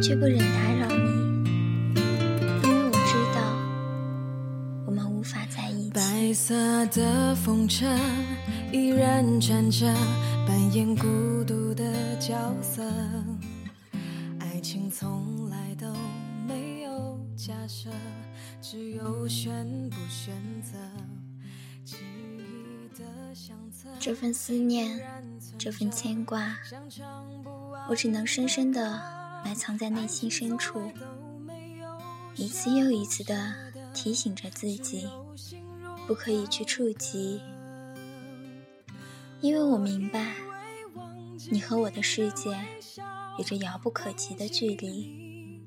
却不忍打扰你，因为我知道我们无法在一起。白色的风车依然转着，扮演孤独的角色。爱情从来都没有假设，只有选不选择。记忆的相册这份思念，这份牵挂，我只能深深的埋藏在内心深处，一次又一次的提醒着自己，不可以去触及，因为我明白，你和我的世界有着遥不可及的距离，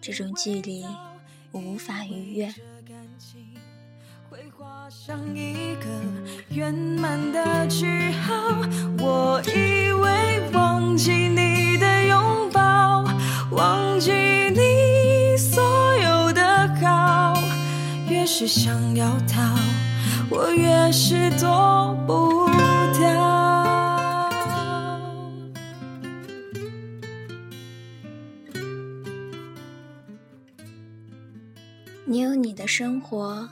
这种距离我无法逾越。上一个圆满的句号。我是想要逃，我越是躲不掉。你有你的生活，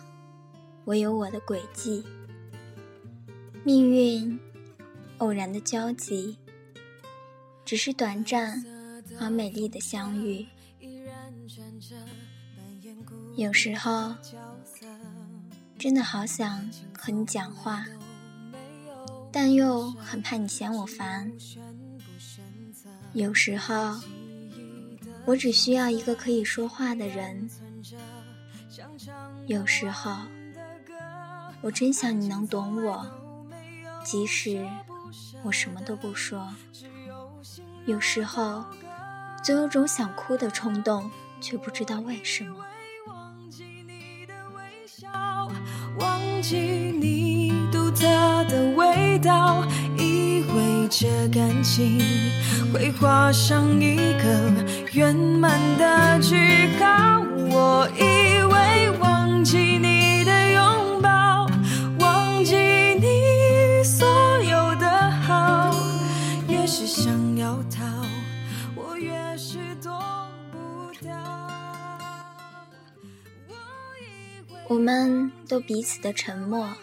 我有我的轨迹。命运偶然的交集，只是短暂而美丽的相遇。有时候，真的好想和你讲话，但又很怕你嫌我烦。有时候，我只需要一个可以说话的人。有时候，我真想你能懂我，即使我什么都不说。有时候，总有种想哭的冲动，却不知道为什么。忘记你独特的味道，以为这感情会画上一个圆满的句号。我一我们都彼此的沉默，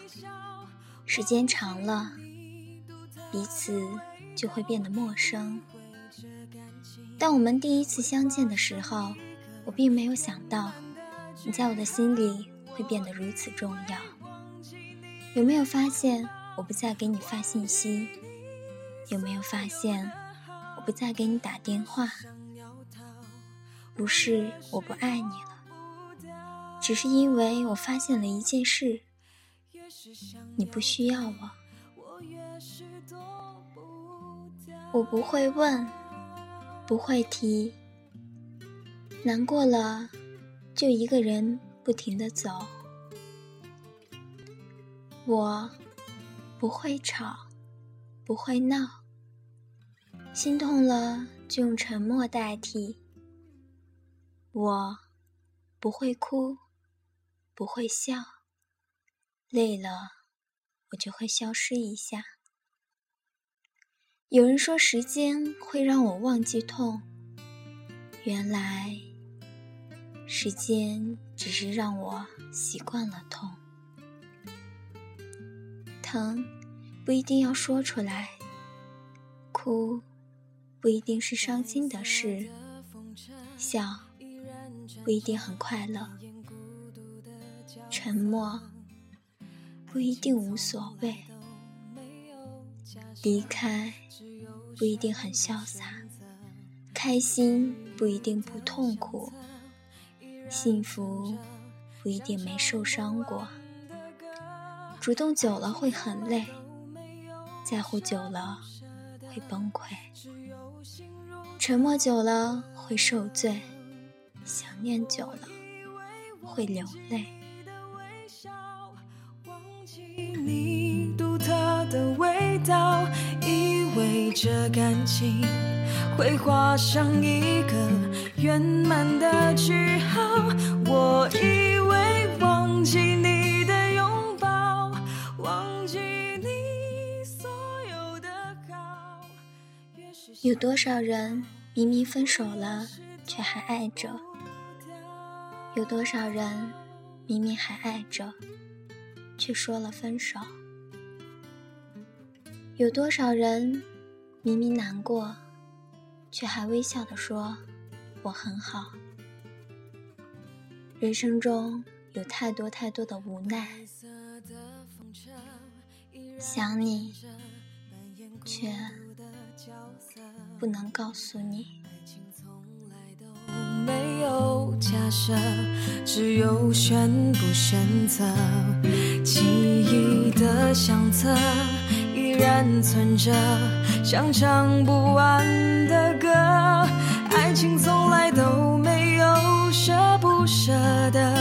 时间长了，彼此就会变得陌生。当我们第一次相见的时候，我并没有想到，你在我的心里会变得如此重要。有没有发现我不再给你发信息？有没有发现我不再给你打电话？不是我不爱你了，只是因为我发现了一件事：你不需要我。我不会问，不会提。难过了，就一个人不停的走。我不会吵，不会闹。心痛了，就用沉默代替。我不会哭，不会笑。累了，我就会消失一下。有人说时间会让我忘记痛，原来。时间只是让我习惯了痛，疼不一定要说出来，哭不一定是伤心的事，笑不一定很快乐，沉默不一定无所谓，离开不一定很潇洒，开心不一定不痛苦。幸福不一定没受伤过，主动久了会很累，在乎久了会崩溃，沉默久了会受罪，想念久了会流泪。味道，以为这感情会画上一个。圆满的句号。我以为忘记你的拥抱，忘记你所有的好。有多少人明明分手了，却还爱着？有多少人明明还爱着，却说了分手？有多少人明明难过，却还微笑的说我很好？人生中有太多太多的无奈，想你，却不能告诉你。没有假设，只有选不选择。记忆的相册依然存着，像唱不完的歌。爱情从来都没有舍不舍得，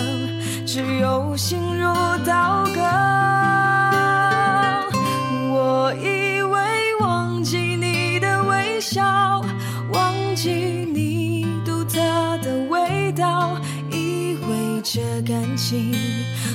只有心如刀割。我以为忘记你的微笑，忘记你。独特的味道以为这感情